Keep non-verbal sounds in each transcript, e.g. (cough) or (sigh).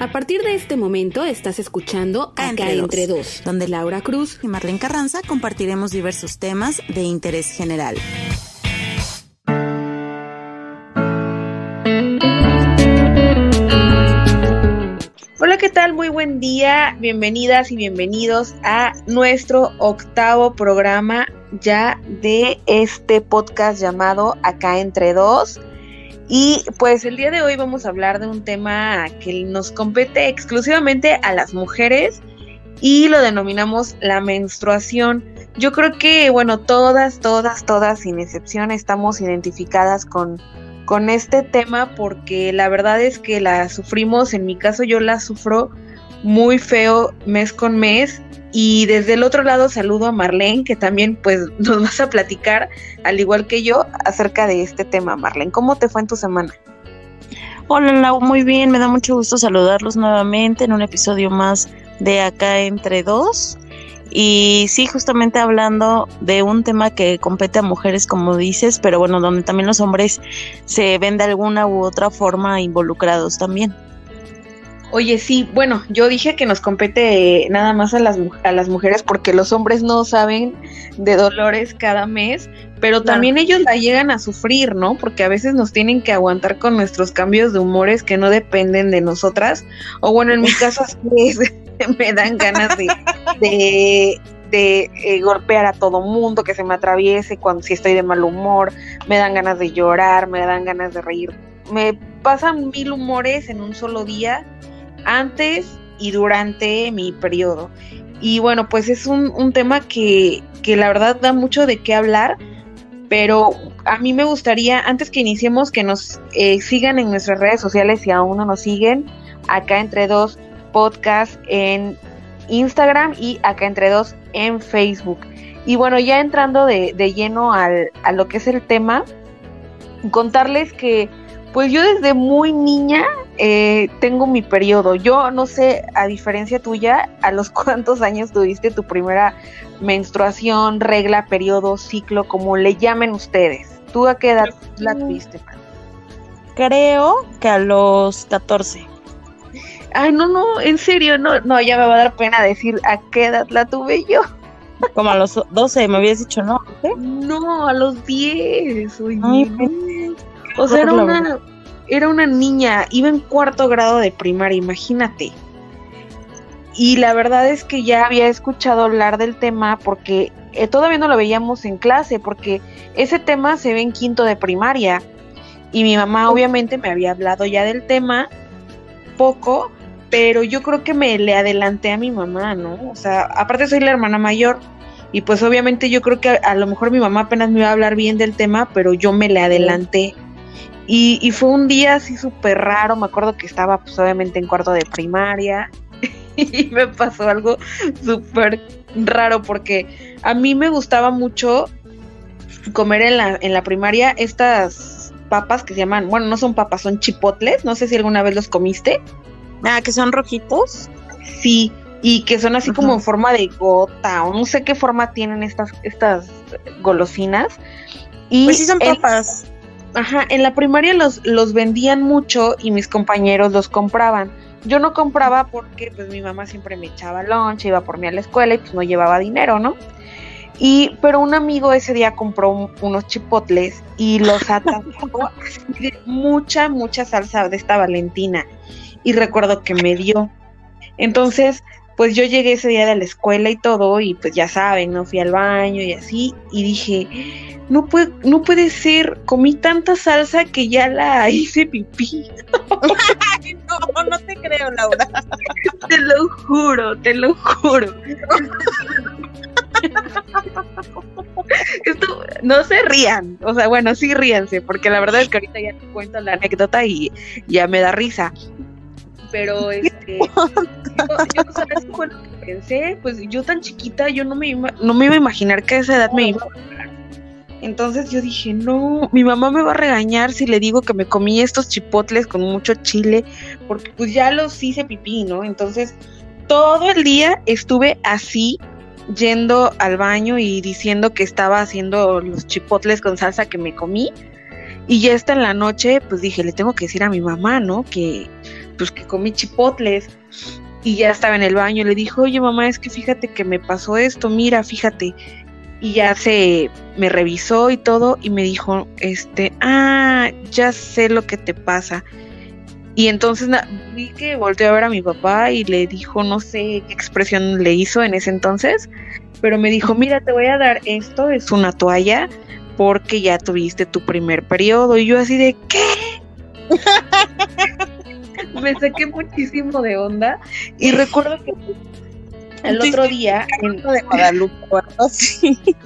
A partir de este momento estás escuchando Acá, entre, dos, donde Laura Cruz y Marlene Carranza compartiremos diversos temas de interés general. Hola, ¿qué tal? Muy buen día. Bienvenidas y bienvenidos a nuestro octavo programa ya de este podcast llamado Acá entre dos. Y pues el día de hoy vamos a hablar de un tema que nos compete exclusivamente a las mujeres y lo denominamos la menstruación. Yo creo que, bueno, todas, todas, todas, sin excepción, estamos identificadas con, con este tema porque la verdad es que la sufrimos, en mi caso yo la sufro muy feo mes con mes y desde el otro lado saludo a Marlene, que también pues (laughs) nos vas a platicar, al igual que yo, acerca de este tema. Marlene, ¿cómo te fue en tu semana? Hola Lau, muy bien, me da mucho gusto saludarlos nuevamente en un episodio más de Acá entre dos. Y sí, justamente hablando de un tema que compete a mujeres, como dices, pero bueno, donde también los hombres se ven de alguna u otra forma involucrados también. Oye, sí, bueno, yo dije que nos compete nada más a las, a las mujeres porque los hombres no saben de dolores cada mes, pero también ellos la llegan a sufrir, ¿no? Porque a veces nos tienen que aguantar con nuestros cambios de humores que no dependen de nosotras. O bueno, en mi caso (laughs) me dan ganas de, de, de eh, golpear a todo mundo, que se me atraviese cuando si estoy de mal humor, me dan ganas de llorar, me dan ganas de reír. Me pasan mil humores en un solo día antes y durante mi periodo. Y bueno, pues es un, tema que, la verdad da mucho de qué hablar, pero a mí me gustaría, antes que iniciemos, que nos eh, sigan en nuestras redes sociales si aún no nos siguen, acá entre dos podcast en Instagram y acá entre dos en Facebook. Y bueno, ya entrando de, de lleno al, a lo que es el tema, contarles que pues yo desde muy niña eh, tengo mi periodo. Yo no sé, a diferencia tuya, a los (laughs) cuántos años tuviste tu primera menstruación, regla, periodo, ciclo, como le llamen ustedes. ¿Tú a qué edad la tuviste? Creo que a los 14. Ay, no, no, en serio, no, no, ya me va a dar pena decir a qué edad la tuve yo. Como a los 12, me habías dicho, ¿no? No, a los 10. O sea, era una, era una niña, iba en cuarto grado de primaria, imagínate. Y la verdad es que ya había escuchado hablar del tema porque eh, todavía no lo veíamos en clase, porque ese tema se ve en quinto de primaria. Y mi mamá obviamente me había hablado ya del tema poco, pero yo creo que me le adelanté a mi mamá, ¿no? O sea, aparte soy la hermana mayor y pues obviamente yo creo que a, a lo mejor mi mamá apenas me iba a hablar bien del tema, pero yo me le adelanté. Y, fue un día así súper raro, me acuerdo que estaba pues obviamente en cuarto de primaria (laughs) y me pasó algo súper raro porque a mí me gustaba mucho comer en la, en la primaria estas papas que se llaman, bueno, no son papas, son chipotles, no sé si alguna vez los comiste. Ah, que son rojitos. Sí, y que son así como en forma de gota o no sé qué forma tienen estas, estas golosinas. Y pues sí son papas. Ajá, en la primaria los, los vendían mucho y mis compañeros los compraban. Yo no compraba porque pues mi mamá siempre me echaba lunch, iba por mí a la escuela y pues no llevaba dinero, ¿no? Y, pero un amigo ese día compró unos chipotles y los atascó (laughs) de mucha, mucha salsa de esta Valentina. Y recuerdo que me dio. Entonces, pues yo llegué ese día de la escuela y todo, y pues ya saben, no fui al baño y así, y dije, no puede, no puede ser, comí tanta salsa que ya la (laughs) hice pipí. (laughs) no, no te creo, Laura. te lo juro, te lo juro. Esto, no se rían, o sea, bueno, sí ríanse, porque la verdad es que ahorita ya te cuento la anécdota y ya me da risa. Pero (laughs) este, yo, ¿sabes fue lo que pensé? Pues yo tan chiquita, yo no me iba, no me iba a imaginar que a esa edad me iba a entonces yo dije, no, mi mamá me va a regañar si le digo que me comí estos chipotles con mucho chile, porque pues ya los hice pipí, ¿no? Entonces todo el día estuve así yendo al baño y diciendo que estaba haciendo los chipotles con salsa que me comí. Y ya está en la noche, pues dije, le tengo que decir a mi mamá, ¿no? Que pues que comí chipotles y ya estaba en el baño, le dijo, oye mamá, es que fíjate que me pasó esto, mira, fíjate. Y ya se me revisó y todo y me dijo, este, ah, ya sé lo que te pasa. Y entonces vi que volteó a ver a mi papá y le dijo, no sé qué expresión le hizo en ese entonces, pero me dijo, mira, te voy a dar esto, es una toalla, porque ya tuviste tu primer periodo. Y yo así de, ¿qué? (laughs) (laughs) me saqué muchísimo de onda. Y recuerdo que el otro día en, de Guadalupe, (laughs)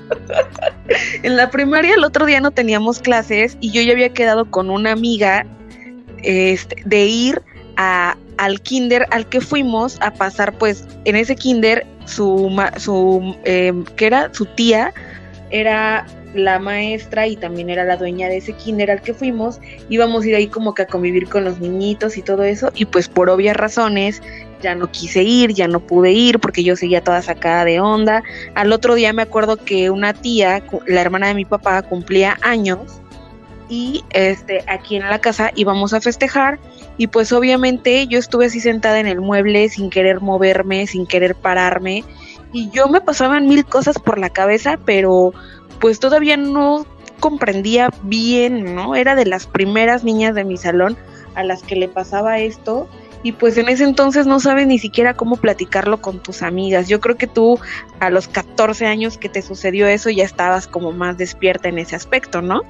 en la primaria el otro día no teníamos clases y yo ya había quedado con una amiga este, de ir a, al kinder al que fuimos a pasar, pues en ese kinder su, su eh, que era su tía, era la maestra y también era la dueña de ese kinder al que fuimos, íbamos a ir ahí como que a convivir con los niñitos y todo eso, y pues por obvias razones ya no quise ir, ya no pude ir porque yo seguía toda sacada de onda. Al otro día me acuerdo que una tía, la hermana de mi papá, cumplía años y este aquí en la casa íbamos a festejar y pues obviamente yo estuve así sentada en el mueble sin querer moverme, sin querer pararme y yo me pasaban mil cosas por la cabeza, pero pues todavía no comprendía bien, ¿no? Era de las primeras niñas de mi salón a las que le pasaba esto y pues en ese entonces no sabes ni siquiera cómo platicarlo con tus amigas. Yo creo que tú a los 14 años que te sucedió eso ya estabas como más despierta en ese aspecto, ¿no?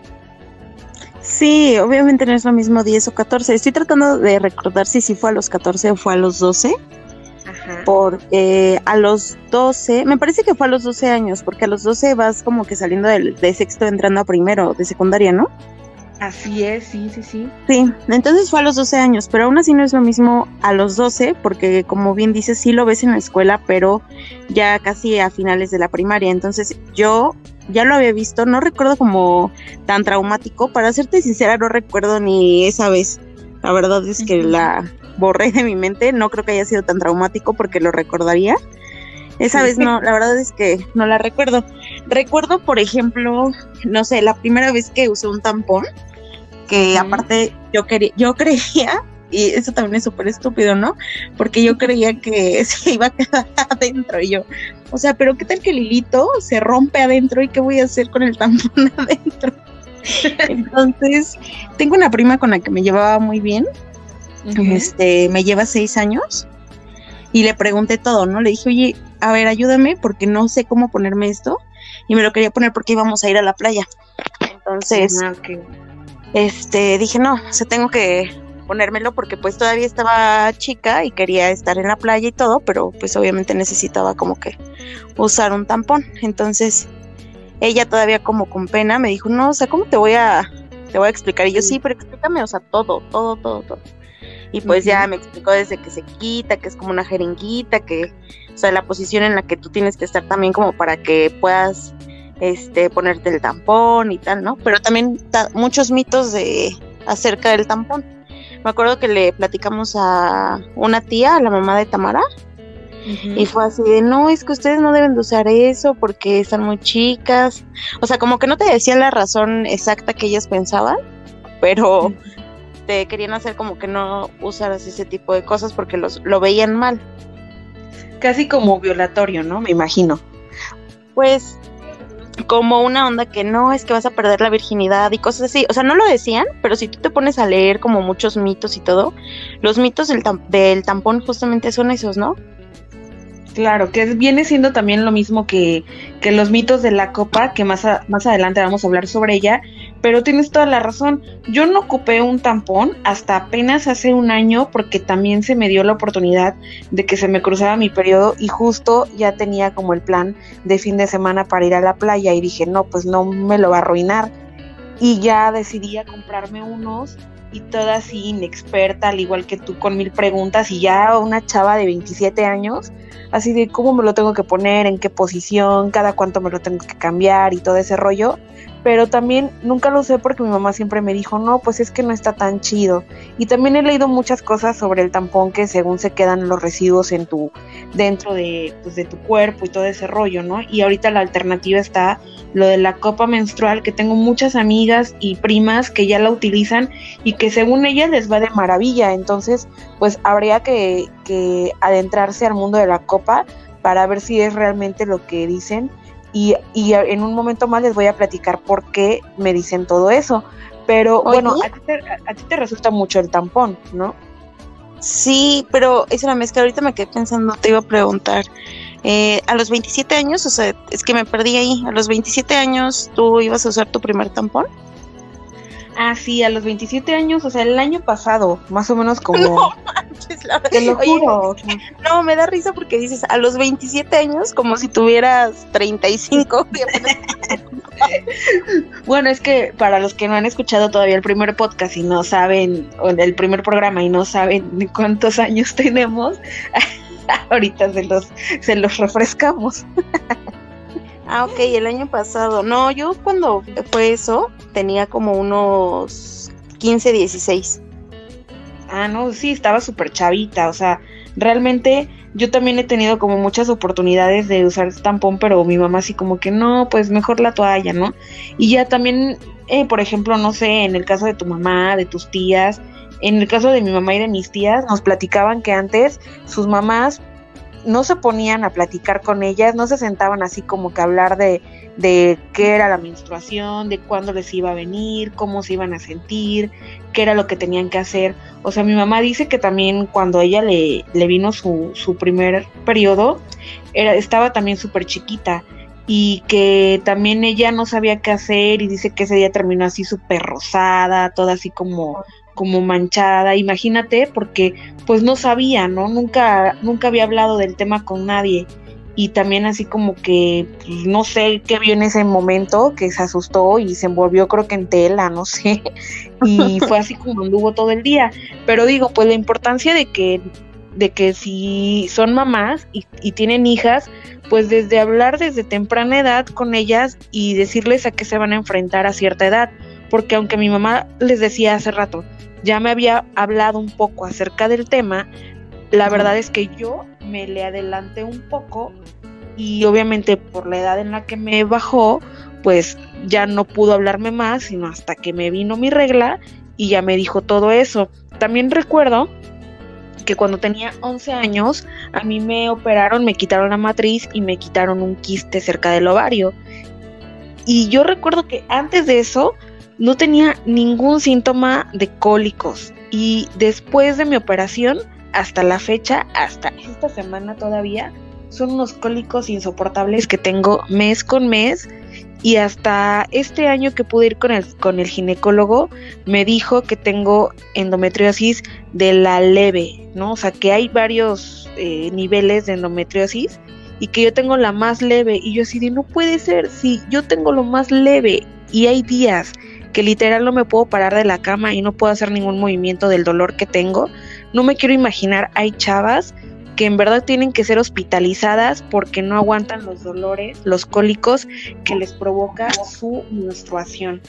Sí, obviamente no es lo mismo 10 o 14. Estoy tratando de recordar si sí fue a los 14 o fue a los 12 porque a los 12, me parece que fue a los 12 años, porque a los 12 vas como que saliendo de, de sexto entrando a primero de secundaria, ¿no? Así es, sí, sí, sí. Sí, entonces fue a los 12 años, pero aún así no es lo mismo a los 12, porque como bien dices, sí lo ves en la escuela, pero ya casi a finales de la primaria. Entonces yo ya lo había visto, no recuerdo como tan traumático, para serte sincera, no recuerdo ni esa vez. La verdad es que la, borré de mi mente, no creo que haya sido tan traumático porque lo recordaría. Esa vez no, la verdad es que no la recuerdo. Recuerdo, por ejemplo, no sé, la primera vez que usé un tampón, que aparte yo quería, yo (laughs) creía, y eso también es súper estúpido, ¿no? Porque yo creía que (laughs) se iba a quedar adentro y yo, o sea, pero ¿qué tal que Lilito se rompe adentro y qué voy a hacer con el tampón (laughs) adentro? Entonces, tengo una prima con la que me llevaba muy bien este, me lleva seis años y le pregunté todo, ¿no? Le dije, oye, a ver, ayúdame porque no sé cómo ponerme esto y me lo quería poner porque íbamos a ir a la playa. Entonces, ah, este, dije, no, o sea, tengo que ponérmelo porque pues todavía estaba chica y quería estar en la playa y todo, pero pues obviamente necesitaba como que usar un tampón. Entonces, ella todavía como con pena me dijo, no, o sea, ¿cómo te voy a, te voy a explicar? Y yo, sí, pero explícame, o sea, todo, todo, todo, todo. Y pues ya me explicó desde que se quita, que es como una jeringuita, que, o sea, la posición en la que tú tienes que estar también como para que puedas este, ponerte el tampón y tal, ¿no? Pero también muchos mitos de acerca del tampón. Me acuerdo que le platicamos a una tía, a la mamá de Tamara, y fue así de, no, es que ustedes no deben de usar eso porque están muy chicas. O sea, como que no te decían la razón exacta que ellas pensaban, pero te querían hacer como que no usaras ese tipo de cosas porque los, lo veían mal. Casi como violatorio, ¿no? Me imagino. Pues como una onda que no es que vas a perder la virginidad y cosas así. O sea, no lo decían, pero si tú te pones a leer como muchos mitos y todo, los mitos del, del tampón justamente son esos, ¿no? Claro, que viene siendo también lo mismo que, que los mitos de la copa, que más, más adelante vamos a hablar sobre ella, pero tienes toda la razón. Yo no ocupé un tampón hasta apenas hace un año porque también se me dio la oportunidad de que se me cruzara mi periodo y justo ya tenía como el plan de fin de semana para ir a la playa y dije, no, pues no me lo va a arruinar. Y ya decidí a comprarme unos y toda así inexperta, al igual que tú, con mil preguntas y ya una chava de 27 años, así de cómo me lo tengo que poner, en qué posición, cada cuánto me lo tengo que cambiar y todo ese rollo, pero también nunca lo usé porque mi mamá siempre me dijo, no, pues es que no está tan chido. Y también he leído muchas cosas sobre el tampón que según se quedan los residuos en tu, dentro de, pues, de tu cuerpo y todo ese rollo, ¿no? Y ahorita la alternativa está lo de la copa menstrual, que tengo muchas amigas y primas que ya la utilizan y que según ellas les va de maravilla. Entonces, pues habría que, que adentrarse al mundo de la copa para ver si es realmente lo que dicen y, y, en un momento más les voy a platicar por qué me dicen todo eso. Pero bueno, a ti, te, a ti, te, resulta mucho el tampón, ¿no? Sí, pero es una mezcla. Ahorita me quedé pensando, te iba a preguntar. Eh, a los 27 años, o sea, es que me perdí ahí. A los 27 años, ¿tú ibas a usar tu primer tampón? Ah, sí, a los 27 años, o sea, el año pasado, más o menos como... (laughs) No, manches, la... Te lo juro. no, me da risa porque dices, a los 27 años, como si tuvieras 35. (laughs) bueno, es que para los que no han escuchado todavía el primer podcast y no saben, o el primer programa y no saben cuántos años (laughs) tenemos, ahorita se los, se los refrescamos. Ah, ok, el año pasado. No, yo cuando fue eso tenía como unos 15, 16. Ah, no, sí, estaba súper chavita, o sea, realmente yo también he tenido como muchas oportunidades de usar tampón, pero mi mamá así como que no, pues mejor la toalla, ¿no? Y ya también, eh, por ejemplo, no sé, en el caso de tu mamá, de tus tías, en el caso de mi mamá y de mis tías, nos platicaban que antes sus mamás no se ponían a platicar con ellas, no se sentaban así como que a hablar de, de qué era la menstruación, de cuándo les iba a venir, cómo se iban a sentir, qué era lo que tenían que hacer. O sea, mi mamá dice que también cuando ella le, le vino su, su primer periodo, era, estaba también súper chiquita y que también ella no sabía qué hacer y dice que ese día terminó así súper rosada, toda así como como manchada, imagínate, porque pues no sabía, ¿no? Nunca, nunca había hablado del tema con nadie. Y también así como que, pues, no sé qué vio en ese momento, que se asustó y se envolvió creo que en tela, no sé. (laughs) Y fue así como anduvo todo el día. Pero digo, pues la importancia de que, de que si son mamás y, y tienen hijas, pues desde hablar desde temprana edad con ellas y decirles a qué se van a enfrentar a cierta edad. Porque aunque mi mamá les decía hace rato, ya me había hablado un poco acerca del tema, la verdad es que yo me le adelanté un poco y obviamente por la edad en la que me bajó, pues ya no pudo hablarme más, sino hasta que me vino mi regla y ya me dijo todo eso. También recuerdo que cuando tenía 11 años, a mí me operaron, me quitaron la matriz y me quitaron un quiste cerca del ovario. Y yo recuerdo que antes de eso, no tenía ningún síntoma de cólicos. Y después de mi operación, hasta la fecha, hasta esta semana todavía, son unos cólicos insoportables que tengo mes con mes. Y hasta este año que pude ir con el, con el ginecólogo me dijo que tengo endometriosis de la leve, ¿no? O sea que hay varios eh, niveles de endometriosis y que yo tengo la más leve. Y yo así de no puede ser, si yo tengo lo más leve y hay días que literal no me puedo parar de la cama y no puedo hacer ningún movimiento del dolor que tengo. No me quiero imaginar, hay chavas que en verdad tienen que ser hospitalizadas porque no aguantan los dolores, los cólicos que les provoca su menstruación.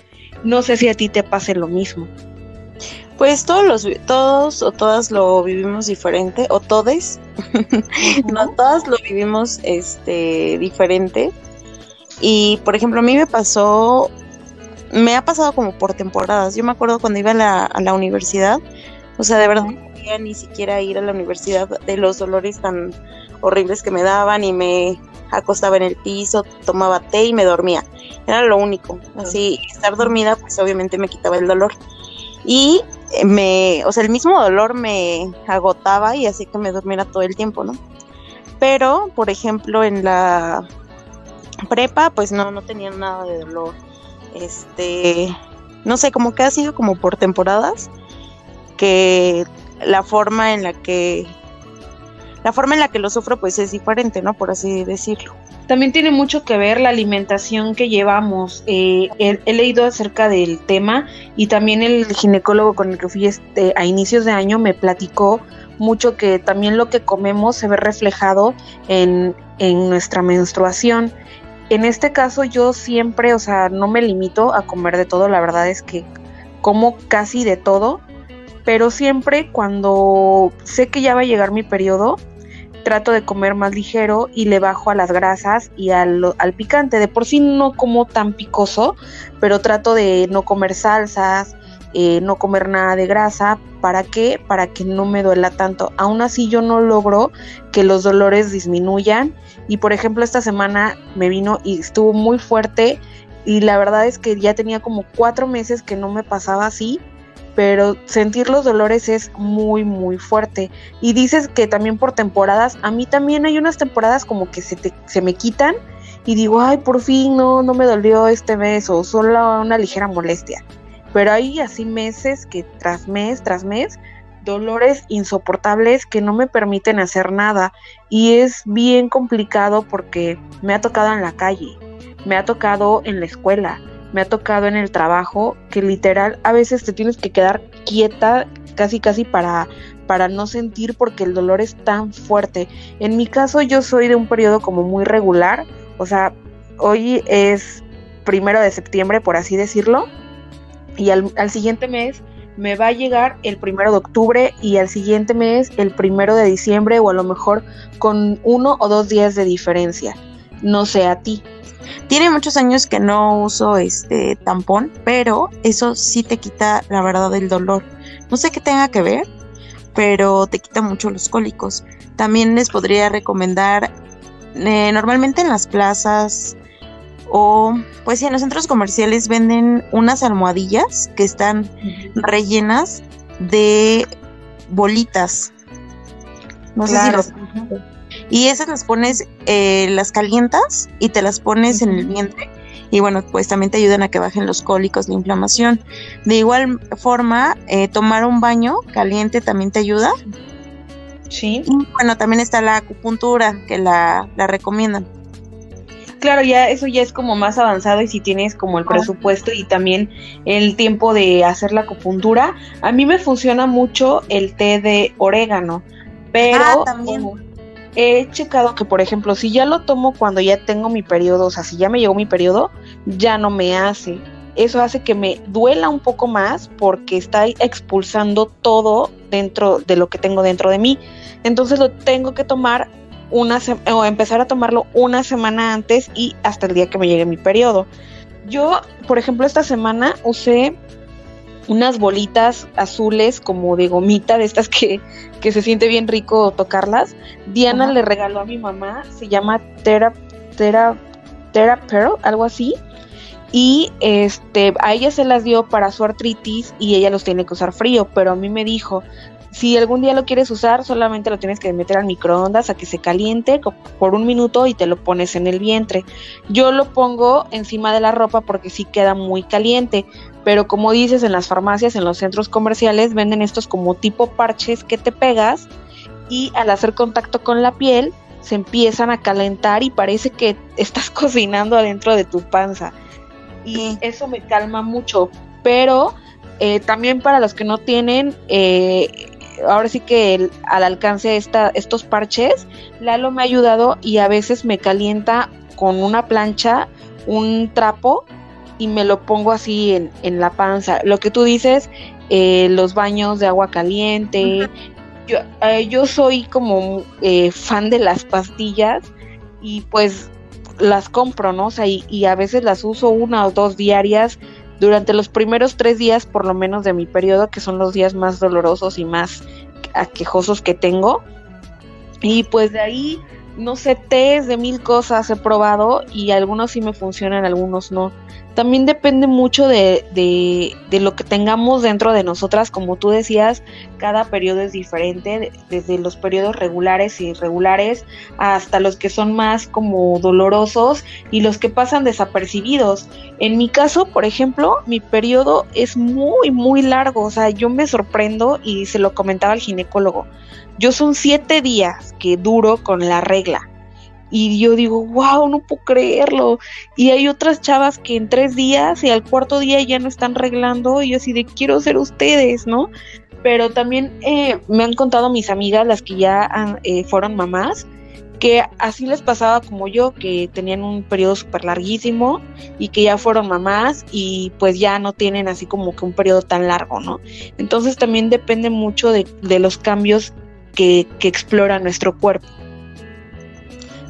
No sé si a ti te pase lo mismo. Pues todos los todos o todas lo vivimos diferente o todes. (laughs) no todas lo vivimos este diferente. Y por ejemplo, a mí me pasó me ha pasado como por temporadas. Yo me acuerdo cuando iba a la, a la universidad, o sea, de verdad no podía ni siquiera ir a la universidad de los dolores tan horribles que me daban y me acostaba en el piso, tomaba té y me dormía. Era lo único. Así, estar dormida, pues obviamente me quitaba el dolor. Y me, o sea, el mismo dolor me agotaba y así que me durmiera todo el tiempo, ¿no? Pero, por ejemplo, en la prepa, pues no, no tenía nada de dolor este, no sé, como que ha sido como por temporadas, que la forma en la que la forma en la que lo sufro pues es diferente, ¿no? Por así decirlo. También tiene mucho que ver la alimentación que llevamos. Eh, he, leído acerca del tema y también el ginecólogo con el que fui este, a inicios de año me platicó mucho que también lo que comemos se ve reflejado en, en nuestra menstruación en este caso yo siempre, o sea, no me limito a comer de todo, la verdad es que como casi de todo, pero siempre cuando sé que ya va a llegar mi periodo, trato de comer más ligero y le bajo a las grasas y al, al, picante. De por sí no como tan picoso, pero trato de no comer salsas, eh, no comer nada de grasa. ¿Para qué? Para que no me duela tanto. Aún así yo no logro que los dolores disminuyan. Y por ejemplo esta semana me vino y estuvo muy fuerte y la verdad es que ya tenía como cuatro meses que no me pasaba así pero sentir los dolores es muy muy fuerte y dices que también por temporadas a mí también hay unas temporadas como que se, te, se me quitan y digo ay por fin no no me dolió este mes o solo una ligera molestia pero hay así meses que tras mes tras mes dolores insoportables que no me permiten hacer nada y es bien complicado porque me ha tocado en la calle me ha tocado en la escuela me ha tocado en el trabajo que literal a veces te tienes que quedar quieta casi casi para para no sentir porque el dolor es tan fuerte. En mi caso yo soy de un periodo como muy regular, o sea, hoy es primero de septiembre por así decirlo y al, al siguiente mes me va a llegar el primero de octubre y al siguiente mes el primero de diciembre o a lo mejor con uno o dos días de diferencia. No sé a ti. Tiene muchos años que no uso este tampón, pero eso sí te quita la verdad el dolor. No sé qué tenga que ver, pero te quita mucho los cólicos. También les podría recomendar, eh, normalmente en las plazas o pues sí, en los centros comerciales venden unas almohadillas que están rellenas de bolitas. No sé si las y esas las pones, eh, las calientas y te las pones en el vientre. Y bueno, pues también te ayudan a que bajen los cólicos, la inflamación. De igual forma, eh, tomar un baño caliente también te ayuda. Sí. Y bueno, también está la acupuntura, que la, la recomiendan. Claro, ya eso ya es como más avanzado y si tienes como el presupuesto y también el tiempo de hacer la acupuntura, a mí me funciona mucho el té de orégano, pero ah, también he checado que, por ejemplo, si ya lo tomo cuando ya tengo mi periodo, o sea, si ya me llegó mi periodo, ya no me hace. Eso hace que me duela un poco más porque está expulsando todo dentro de lo que tengo dentro de mí. Entonces lo tengo que tomar una o empezar a tomarlo una semana antes y hasta el día que me llegue mi periodo. Yo, por ejemplo, esta semana usé unas bolitas azules como de gomita, de estas que, que se siente bien rico tocarlas. Diana le regaló a mi mamá, se llama Tera, Tera, Tera Pearl, algo así. Y este, a ella se las dio para su artritis y ella los tiene que usar frío, pero a mí me dijo, si algún día lo quieres usar, solamente lo tienes que meter al microondas a que se caliente por un minuto y te lo pones en el vientre. Yo lo pongo encima de la ropa porque sí queda muy caliente, pero como dices, en las farmacias, en los centros comerciales, venden estos como tipo parches que te pegas y al hacer contacto con la piel se empiezan a calentar y parece que estás (laughs) cocinando adentro de tu panza. Y eso me calma mucho, pero eh, también para los que no tienen, eh, ahora sí que al alcance esta, estos parches, Lalo me ha ayudado y a veces me calienta con una plancha un trapo y me lo pongo así en, en la panza. Lo que tú dices, eh, los baños de agua caliente. yo, eh, yo soy como eh, fan de las pastillas y pues las compro, ¿no? O sea, y, y a veces las uso una o dos diarias durante los primeros tres días, por lo menos de mi periodo, que son los días más dolorosos y más aquejosos que tengo. Y pues de ahí, no sé, test de mil cosas he probado y algunos sí me funcionan, algunos no también depende mucho de, de, lo que tengamos dentro de nosotras, como tú decías, cada periodo es diferente, desde los periodos regulares y irregulares hasta los que son más como dolorosos y los que pasan desapercibidos. En mi caso, por ejemplo, mi periodo es muy, muy largo, o sea, yo me sorprendo y se lo comentaba al ginecólogo. Yo son siete días que duro con la regla y yo digo, wow, no puedo creerlo. Y hay otras chavas que en tres días y al cuarto día ya no están arreglando y yo así de quiero ser ustedes, ¿no? Pero también eh, me han contado mis amigas, las que ya eh, fueron mamás, que así les pasaba como yo, que tenían un periodo súper larguísimo y que ya fueron mamás y pues ya no tienen así como que un periodo tan largo, ¿no? Entonces también depende mucho de, de los cambios que, que explora nuestro cuerpo.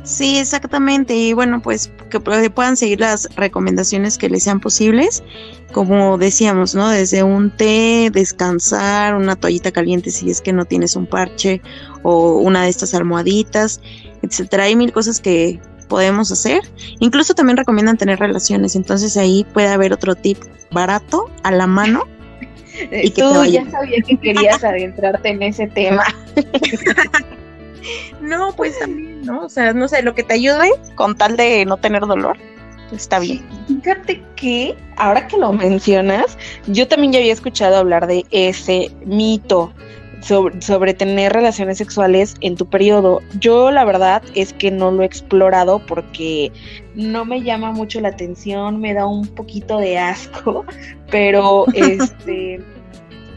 Sí, exactamente. Y bueno, pues que puedan seguir las recomendaciones que les sean posibles. Como decíamos, ¿no? Desde un té, descansar, una toallita caliente si es que no tienes un parche o una de estas almohaditas, etcétera. Hay mil cosas que podemos hacer. Incluso también recomiendan tener relaciones. Entonces ahí puede haber otro tip barato a la mano. (laughs) Y que Tú ya sabía que querías (laughs) adentrarte en ese tema. (laughs) no, pues también, ¿no? O sea, no sé, lo que te ayude con tal de no tener dolor, pues está bien. Fíjate que, ahora que lo mencionas, yo también ya había escuchado hablar de ese mito. Sobre, sobre, tener relaciones sexuales en tu periodo. Yo la verdad es que no lo he explorado porque no me llama mucho la atención, me da un poquito de asco, (laughs) pero (laughs) este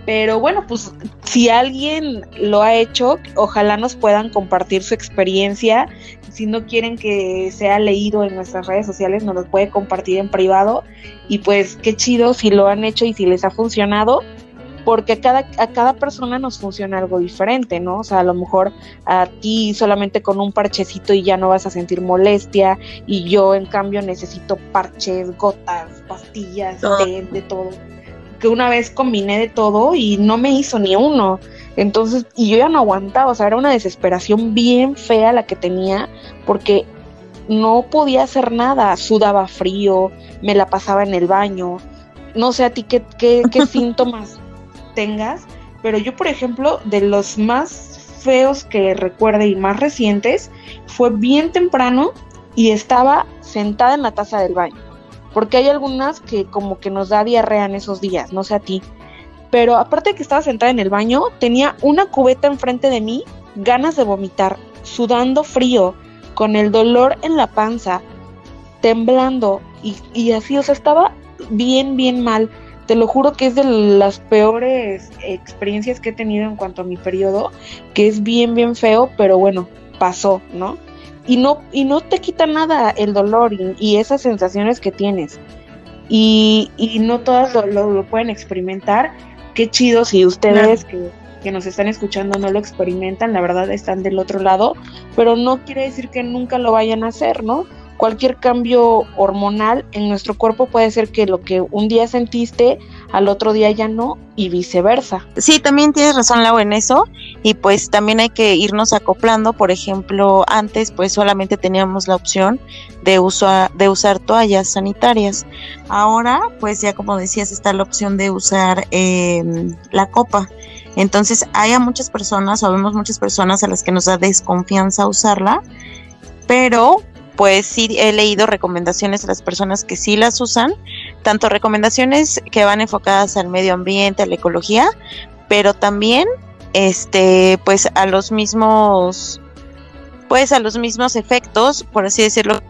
pero bueno, pues si alguien lo ha hecho, ojalá nos puedan compartir su experiencia. Si no quieren que sea leído en nuestras redes sociales, nos lo puede compartir en privado. Y pues qué chido si lo han hecho y si les ha funcionado, porque a cada, a cada persona nos funciona algo diferente, ¿no? O sea, a lo mejor a ti solamente con un parchecito y ya no vas a sentir molestia, y yo en cambio necesito parches, gotas, pastillas, de todo que una vez combiné de todo y no me hizo ni uno. Entonces, y yo ya no aguantaba, o sea, era una desesperación bien fea la que tenía, porque no podía hacer nada, sudaba frío, me la pasaba en el baño, no sé a ti qué, qué, qué (laughs) síntomas tengas, pero yo, por ejemplo, de los más feos que recuerde y más recientes, fue bien temprano y estaba sentada en la taza del baño porque hay algunas que como que nos da diarrea en esos días, no sé a ti. Pero aparte de que estaba sentada en el baño, tenía una cubeta enfrente de mí, ganas de vomitar, sudando frío, con el dolor en la panza, temblando y, así, o sea, estaba bien, bien mal. Te lo juro que es de las peores experiencias que he tenido en cuanto a mi periodo, que es bien, bien feo, pero bueno, pasó, ¿no? Y no, y no te quita nada el dolor y, esas sensaciones que tienes. Y, y no todas lo, pueden experimentar. Qué chido si ustedes que, que nos están escuchando no lo experimentan, la verdad están del otro lado, pero no quiere decir que nunca lo vayan a hacer, ¿no? cualquier cambio hormonal en nuestro cuerpo puede ser que lo que un día sentiste al otro día ya no y viceversa. Sí, también tienes razón Lau en eso y pues también hay que irnos acoplando, por ejemplo, antes pues solamente teníamos la opción de, de usar toallas sanitarias, ahora pues ya como decías está la opción de usar em, la copa. Entonces hay a muchas personas, o vemos muchas personas a las que nos da desconfianza usarla, pero pues sí he leído recomendaciones de las personas que sí las usan, tanto recomendaciones que van enfocadas al medio ambiente, a la ecología, pero también este pues a los mismos pues a los mismos efectos, por así decirlo,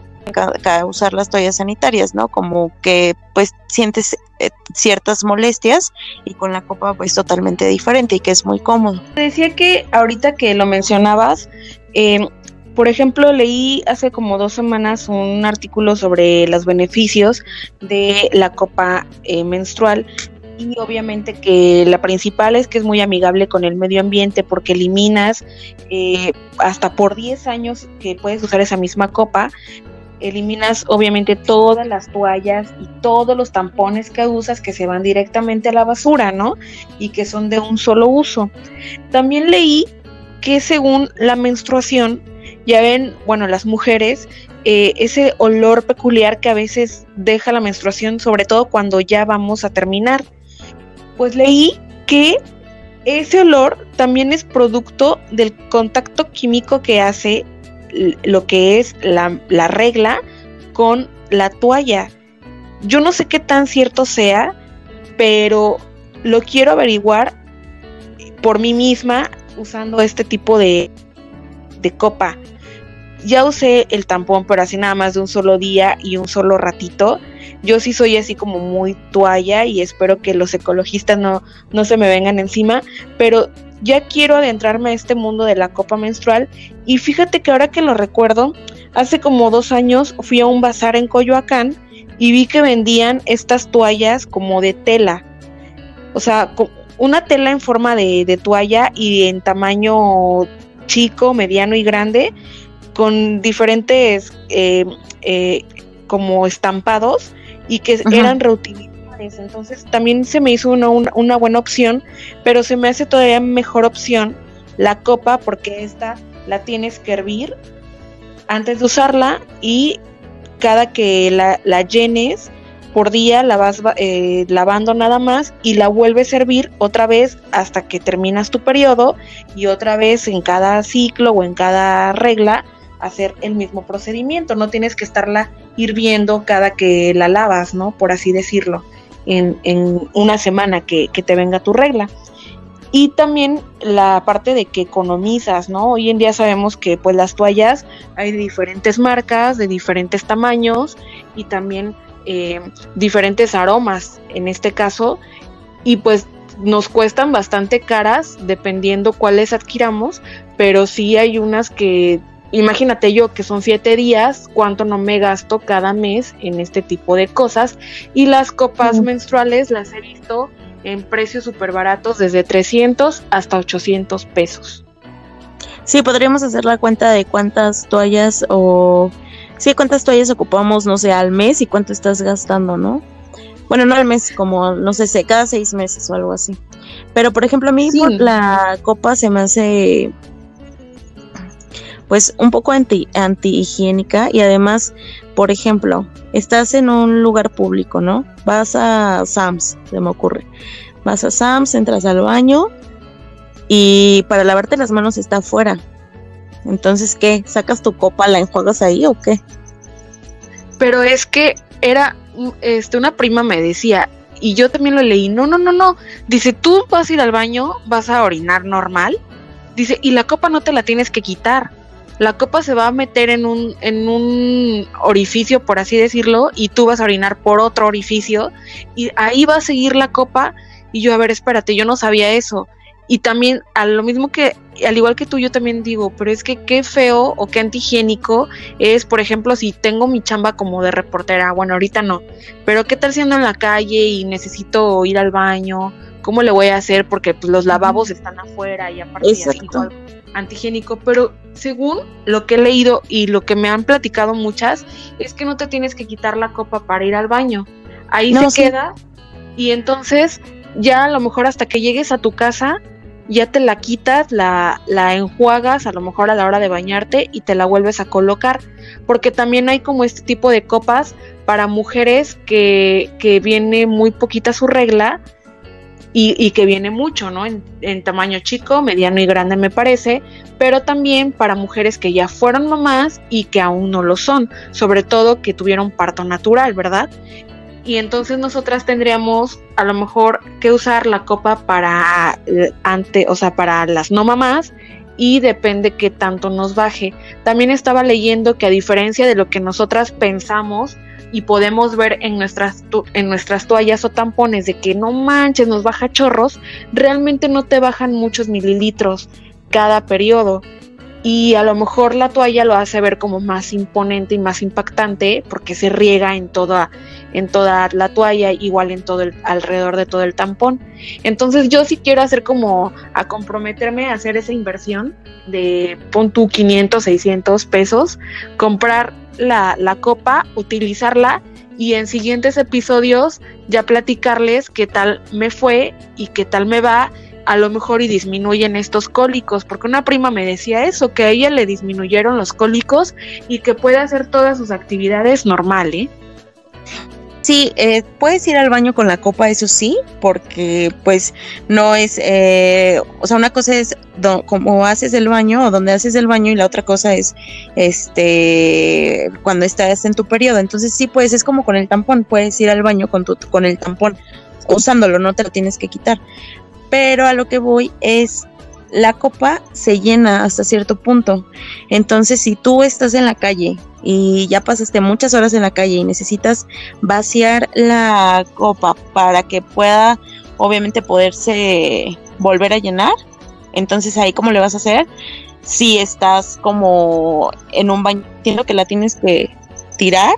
usar las toallas sanitarias, ¿no? Como que pues sientes eh, ciertas molestias y con la copa pues totalmente diferente y que es muy cómodo. Decía que ahorita que lo mencionabas, eh, por ejemplo, leí hace como dos semanas un artículo sobre los beneficios de la copa eh, menstrual y obviamente que la principal es que es muy amigable con el medio ambiente porque eliminas eh, hasta por 10 años que puedes usar esa misma copa, eliminas obviamente todas las toallas y todos los tampones que usas que se van directamente a la basura, ¿no? Y que son de un solo uso. También leí que según la menstruación, ya ven, bueno, las mujeres, eh, ese olor peculiar que a veces deja la menstruación, sobre todo cuando ya vamos a terminar. Pues leí que ese olor también es producto del contacto químico que hace lo que es la, la regla con la toalla. Yo no sé qué tan cierto sea, pero lo quiero averiguar por mí misma usando este tipo de, de copa ya usé el tampón, pero así nada más de un solo día y un solo ratito. Yo sí soy así como muy toalla y espero que los ecologistas no, no se me vengan encima, pero ya quiero adentrarme a este mundo de la copa menstrual y fíjate que ahora que lo recuerdo, hace como dos años fui a un bazar en Coyoacán y vi que vendían estas toallas como de tela, o sea, una tela en forma de, toalla y en tamaño chico, mediano y grande, con diferentes eh, eh, como estampados y que eran reutilizables. Entonces también se me hizo una, una, buena opción, pero se me hace todavía mejor opción la copa porque esta la tienes que hervir antes de usarla y cada que la, la llenes por día la vas eh, lavando nada más y la vuelves a servir otra vez hasta que terminas tu periodo y otra vez en cada ciclo o en cada regla hacer el mismo procedimiento. No tienes que estarla hirviendo cada que la lavas, ¿no? Por así decirlo, en, en una semana que, que te venga tu regla. Y también la parte de que economizas, ¿no? Hoy en día sabemos que pues las toallas hay diferentes marcas, de diferentes tamaños y también eh, diferentes aromas en este caso y pues nos cuestan bastante caras dependiendo cuáles adquiramos, pero sí hay unas que, imagínate yo que son siete días, cuánto no me gasto cada mes en este tipo de cosas y las copas menstruales las he visto en precios súper baratos desde 300 hasta 800 pesos. Sí, podríamos hacer la cuenta de cuántas toallas o sí, cuántas toallas ocupamos, no sé, al mes y cuánto estás gastando, ¿no? Bueno, no al mes, como, no sé, cada seis meses o algo así. Pero, por ejemplo, a mí la copa se me hace, pues, un poco anti, anti higiénica y además, por ejemplo, estás en un lugar público, ¿no? Vas a Sam's, se me ocurre. Vas a Sam's, entras al baño y para lavarte las manos está afuera. Entonces, ¿qué? ¿Sacas tu copa, la enjuagas ahí o qué? Pero es que era, este, una prima me decía, y yo también lo leí, no, no, no, no, dice, tú vas a ir al baño, vas a orinar normal, dice, y la copa no te la tienes que quitar. La copa se va a meter en un, en un orificio, por así decirlo, y tú vas a orinar por otro orificio, y ahí va a seguir la copa. Y yo, a ver, espérate, yo no sabía eso. Y también, a lo mismo que, al igual que tú, yo también digo, pero es que qué feo o qué antihigiénico es, por ejemplo, si tengo mi chamba como de reportera, bueno, ahorita no, pero qué tal si ando en la calle y necesito ir al baño, ¿cómo le voy a hacer? Porque pues, los lavabos están afuera y aparte algo antihigiénico, pero según lo que he leído y lo que me han platicado muchas, es que no te tienes que quitar la copa para ir al baño. Ahí se queda y entonces ya a lo mejor hasta que llegues a tu casa ya te la quitas, la, la enjuagas a lo mejor a la hora de bañarte y te la vuelves a colocar. Porque también hay como este tipo de copas para mujeres que, que viene muy poquita su regla y, y que viene mucho, ¿no? En, en, tamaño chico, mediano y grande me parece, pero también para mujeres que ya fueron mamás y que aún no lo son, sobre todo que tuvieron parto natural, ¿verdad? y entonces nosotras tendríamos a lo mejor que usar la copa para eh, ante, o sea, para las no mamás y depende qué tanto nos baje. También estaba leyendo que a diferencia de lo que nosotras pensamos y podemos ver en nuestras en nuestras toallas o tampones de que no manches, nos baja chorros, realmente no te bajan muchos mililitros cada periodo. Y a lo mejor la toalla lo hace ver como más imponente y más impactante porque se riega en toda en toda la toalla igual en todo el alrededor de todo el tampón entonces yo sí quiero hacer como a comprometerme a hacer esa inversión de pon tú 500 600 pesos comprar la, la copa utilizarla y en siguientes episodios ya platicarles qué tal me fue y qué tal me va a lo mejor y disminuyen estos cólicos, porque una prima me decía eso, que a ella le disminuyeron los cólicos y que puede hacer todas sus actividades normal, ¿eh? Sí, eh, puedes ir al baño con la copa, eso sí, porque pues no es, eh, o sea, una cosa es como haces el baño o donde haces el baño y la otra cosa es, este, cuando estás en tu periodo. Entonces sí, pues es como con el tampón, puedes ir al baño con tu, con el tampón usándolo, no te lo tienes que quitar pero a lo que voy es la copa se llena hasta cierto punto. Entonces, si tú estás en la calle y ya pasaste muchas horas en la calle y necesitas vaciar la copa para que pueda, obviamente, poderse volver a llenar, Entonces ahí cómo le vas a hacer si estás como en un baño, que la tienes que tirar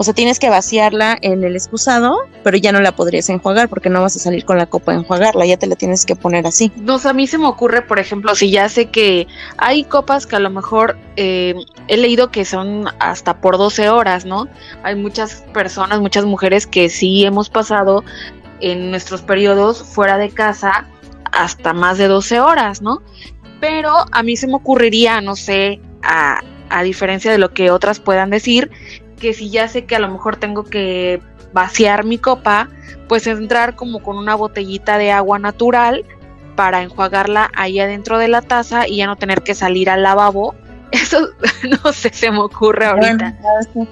o sea, tienes que vaciarla en el excusado, pero ya no la podrías enjuagar porque no vas a salir con la copa a enjuagarla, ya te la tienes que poner así. No, a mí se me ocurre, por ejemplo, si ya sé que hay copas que a lo mejor eh, he leído que son hasta por 12 horas, ¿no? Hay muchas personas, muchas mujeres que sí hemos pasado en nuestros periodos fuera de casa hasta más de 12 horas, ¿no? Pero a mí se me ocurriría, no sé, a, a diferencia de lo que otras puedan decir, que si ya sé que a lo mejor tengo que vaciar mi copa, pues entrar como con una botellita de agua natural para enjuagarla ahí adentro de la taza y ya no tener que salir al lavabo. (laughs) Eso (laughs) no sé, se me ocurre ahorita.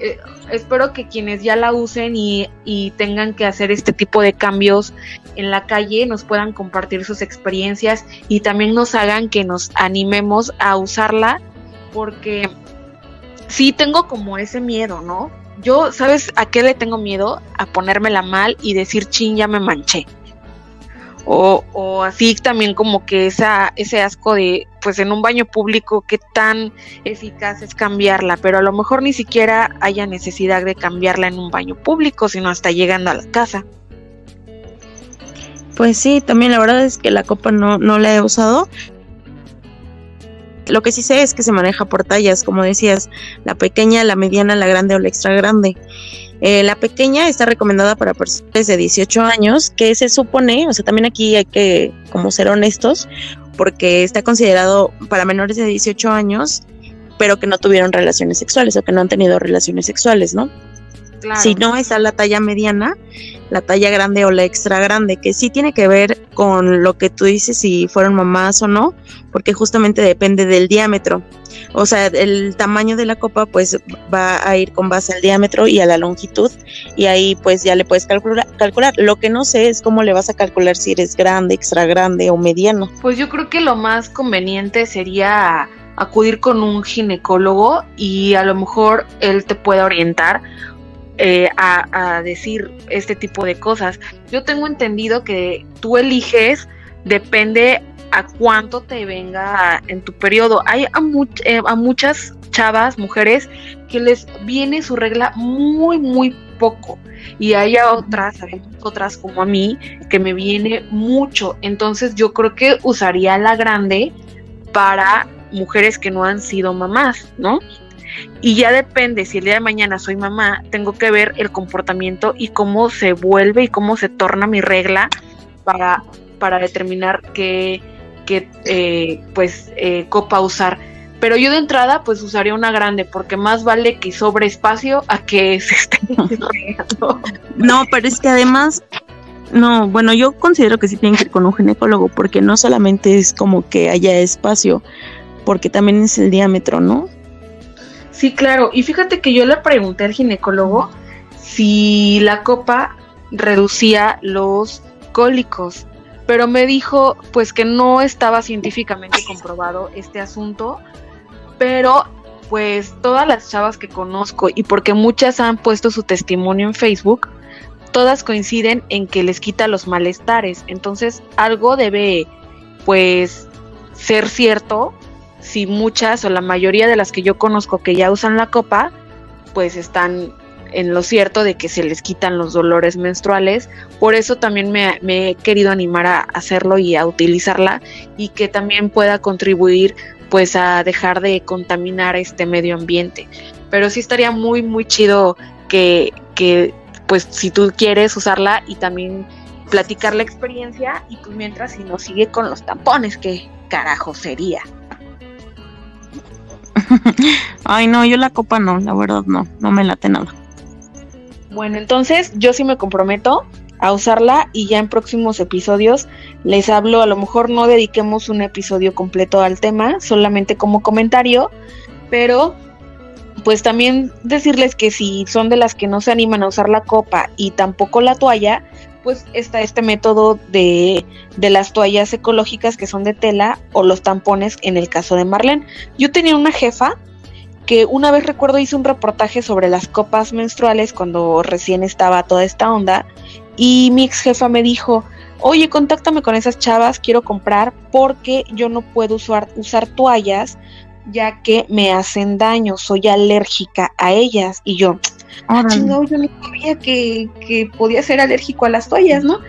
Eh, espero que quienes ya la usen y, y tengan que hacer este tipo de cambios en la calle nos puedan compartir sus experiencias y también nos hagan que nos animemos a usarla porque sí tengo como ese miedo, ¿no? Yo, ¿sabes a qué le tengo miedo? A ponérmela mal y decir, chin, ya me manché. O, o así también como que esa, ese asco de, pues en un baño público, qué tan eficaz es cambiarla, pero a lo mejor ni siquiera haya necesidad de cambiarla en un baño público, sino hasta llegando a la casa. Pues sí, también la verdad es que la copa no, no la he usado, lo que sí sé es que se maneja por tallas, como decías, la pequeña, la mediana, la grande o la extra grande. Eh, la pequeña está recomendada para personas de 18 años, que se supone, o sea, también aquí hay que como ser honestos, porque está considerado para menores de 18 años, pero que no tuvieron relaciones sexuales o que no han tenido relaciones sexuales, ¿no? Si no, está la talla mediana, la talla grande o la extra grande, que sí tiene que ver con lo que tú dices, si fueron mamás o no, porque justamente depende del diámetro. O sea, el tamaño de la copa pues va a ir con base al diámetro y a la longitud y ahí pues ya le puedes calcular. calcular. Lo que no sé es cómo le vas a calcular si eres grande, extra grande o mediano. Pues yo creo que lo más conveniente sería acudir con un ginecólogo y a lo mejor él te pueda orientar eh, a, decir este tipo de cosas. Yo tengo entendido que tú eliges, depende a cuánto te venga en tu periodo. Hay a, eh, a muchas chavas, mujeres, que les viene su regla muy, muy poco. Y hay otras, otras como a mí, que me viene mucho. Entonces yo creo que usaría la grande para mujeres que no han sido mamás, ¿no? Y ya depende, si el día de mañana soy mamá, tengo que ver el comportamiento y cómo se vuelve y cómo se torna mi regla para, para determinar qué, qué eh, pues, eh, copa usar. Pero yo de entrada, pues usaría una grande, porque más vale que sobre espacio a que (laughs) se esté. No, pero es que además no, bueno, yo considero que sí tienen que ir con un ginecólogo porque no solamente es como que haya espacio, porque también es el diámetro, ¿no? Sí, claro. Y fíjate que yo le pregunté al ginecólogo si la copa reducía los cólicos, pero me dijo pues que no estaba científicamente comprobado este asunto, pero pues todas las chavas que conozco y porque muchas han puesto su testimonio en Facebook, todas coinciden en que les quita los malestares, entonces algo debe pues ser cierto si muchas o la mayoría de las que yo conozco que ya usan la copa, pues están en lo cierto de que se les quitan los dolores menstruales. Por eso también me, he querido animar a hacerlo y a utilizarla y que también pueda contribuir pues a dejar de contaminar este medio ambiente. Pero sí estaría muy, muy chido que, pues si tú quieres usarla y también platicar la experiencia y pues mientras si no sigue con los tampones, que carajo sería. (laughs) Ay, no, yo la copa no, la verdad no, no me late nada. Bueno, entonces yo sí me comprometo a usarla y ya en próximos episodios les hablo, a lo mejor no dediquemos un episodio completo al tema, solamente como comentario, pero pues también decirles que si son de las que no se animan a usar la copa y tampoco la toalla, pues está este método de, de, las toallas ecológicas que son de tela o los tampones en el caso de Marlene. Yo tenía una jefa que una vez recuerdo hizo un reportaje sobre las copas menstruales cuando recién estaba toda esta onda y mi ex jefa me dijo, oye, contáctame con esas chavas, quiero comprar porque yo no puedo usar, usar toallas ya que me hacen daño, soy alérgica a ellas. Y yo, ah, chingado, yo no sabía que, que podía ser alérgico a las toallas, ¿no?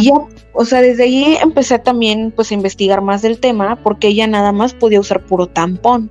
Y ya, o sea, desde ahí empecé también pues a investigar más del tema porque ella nada más podía usar puro tampón.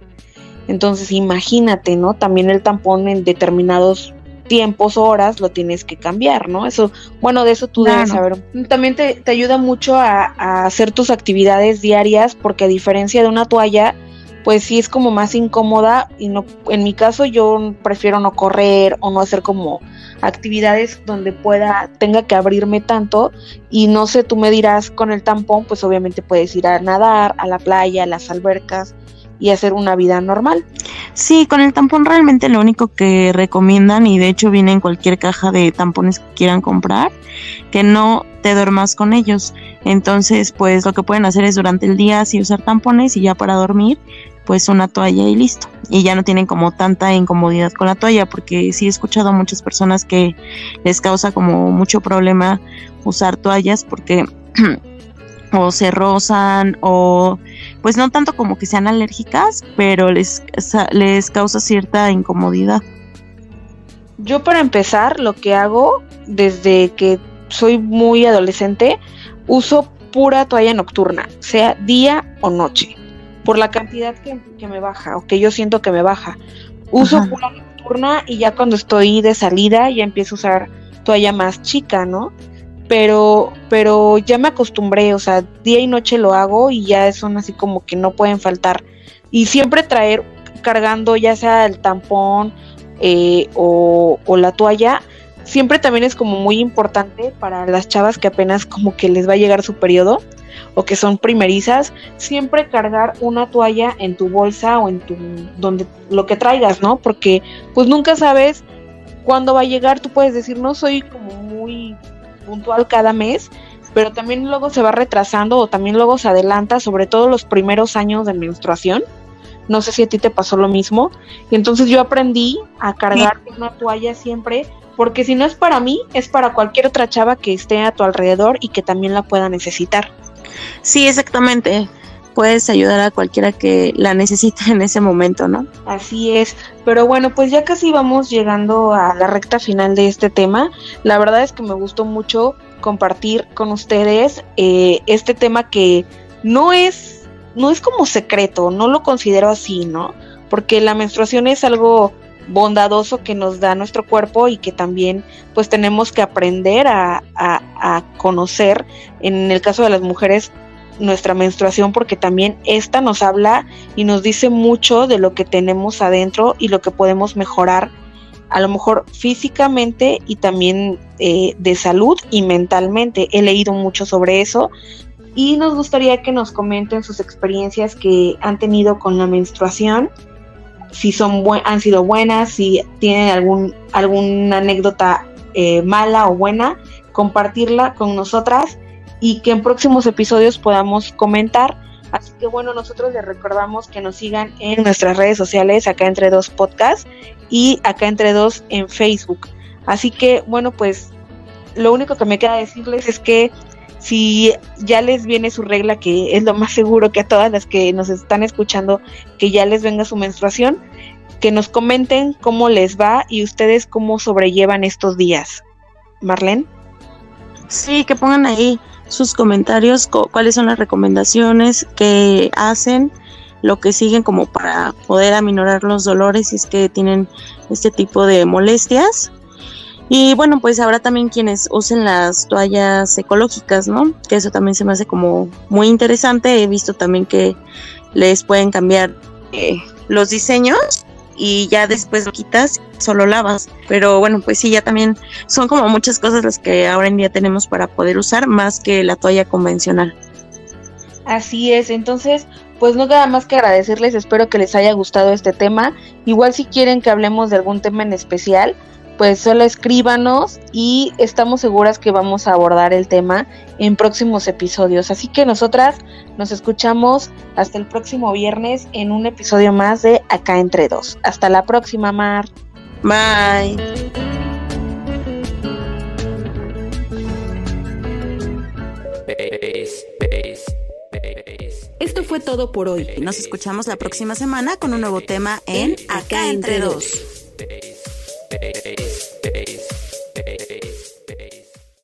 Entonces imagínate, ¿no? También el tampón en determinados tiempos, horas, lo tienes que cambiar, ¿no? Eso, bueno, de eso tú debes saber. También te, te ayuda mucho a, a, hacer tus actividades diarias porque a diferencia de una toalla, pues sí es como más incómoda y no, en mi caso yo prefiero no correr o no hacer como actividades donde pueda, tenga que abrirme tanto y no sé, tú me dirás con el tampón, pues obviamente puedes ir a nadar, a la playa, a las albercas y hacer una vida normal. Sí, con el tampón realmente lo único que recomiendan y de hecho viene en cualquier caja de tampones que quieran comprar, que no te duermas con ellos. Entonces, pues lo que pueden hacer es durante el día sí usar tampones y ya para dormir pues una toalla y listo. Y ya no tienen como tanta incomodidad con la toalla, porque sí he escuchado a muchas personas que les causa como mucho problema usar toallas porque (clears throat) o se rozan o pues no tanto como que sean alérgicas, pero les, les causa cierta incomodidad. Yo para empezar lo que hago desde que soy muy adolescente, uso pura toalla nocturna, sea día o noche por la cantidad que, me baja o que yo siento que me baja. Uso pura nocturna y ya cuando estoy de salida ya empiezo a usar toalla más chica, ¿no? Pero, pero ya me acostumbré, o sea, día y noche lo hago y ya son así como que no pueden faltar. Y siempre traer cargando ya sea el tampón eh, o, o la toalla, siempre también es como muy importante para las chavas que apenas como que les va a llegar su periodo o que son primerizas, siempre cargar una toalla en tu bolsa o en tu donde lo que traigas, ¿no? Porque pues nunca sabes cuándo va a llegar, tú puedes decir, no soy como muy puntual cada mes, pero también luego se va retrasando o también luego se adelanta, sobre todo los primeros años de menstruación. No sé si a ti te pasó lo mismo. Y entonces yo aprendí a cargar una toalla siempre, porque si no es para mí, es para cualquier otra chava que esté a tu alrededor y que también la pueda necesitar. Sí, exactamente. Puedes ayudar a cualquiera que la necesite (laughs) en ese momento, ¿no? Así es. Pero bueno, pues ya casi vamos llegando a la recta final de este tema. La verdad es que me gustó mucho compartir con ustedes eh, este tema que no es, no es como secreto, no lo considero así, ¿no? Porque la menstruación es algo bondadoso que nos da nuestro cuerpo y que también pues tenemos que aprender a, a, conocer en el caso de las mujeres nuestra menstruación porque también esta nos habla y nos dice mucho de lo que tenemos adentro y lo que podemos mejorar a lo mejor físicamente y también eh, de salud y mentalmente. He leído mucho sobre eso y nos gustaría que nos comenten sus experiencias que han tenido con la menstruación si son han sido buenas, si tienen algún, alguna anécdota eh, mala o buena, compartirla con nosotras y que en próximos episodios podamos comentar. Así que bueno, nosotros les recordamos que nos sigan en nuestras redes sociales, acá entre dos podcasts y acá entre dos en Facebook. Así que bueno, pues lo único que me queda decirles es que si ya les viene su regla, que es lo más seguro que a todas las que nos están escuchando, que ya les venga su menstruación, que nos comenten cómo les va y ustedes cómo sobrellevan estos días. Marlene. Sí, que pongan ahí sus comentarios, cuáles son las recomendaciones que hacen, lo que siguen como para poder aminorar los dolores si es que tienen este tipo de molestias y bueno, pues habrá también quienes usen las toallas ecológicas, ¿no? Que eso también se me hace como muy interesante. He visto también que les pueden cambiar eh, los diseños y ya después lo quitas, solo lavas. Pero bueno, pues sí, ya también son como muchas cosas las que ahora en día tenemos para poder usar más que la toalla convencional. Así es, entonces, pues no queda más que agradecerles, espero que les haya gustado este tema. Igual si quieren que hablemos de algún tema en especial, pues solo escríbanos y estamos seguras que vamos a abordar el tema en próximos episodios. Así que nosotras nos escuchamos hasta el próximo viernes en un episodio más de Acá entre dos. Hasta la próxima, Mar. Bye. Esto fue todo por hoy. Nos escuchamos la próxima semana con un nuevo tema en Acá entre dos. bass, bass, bass, bass.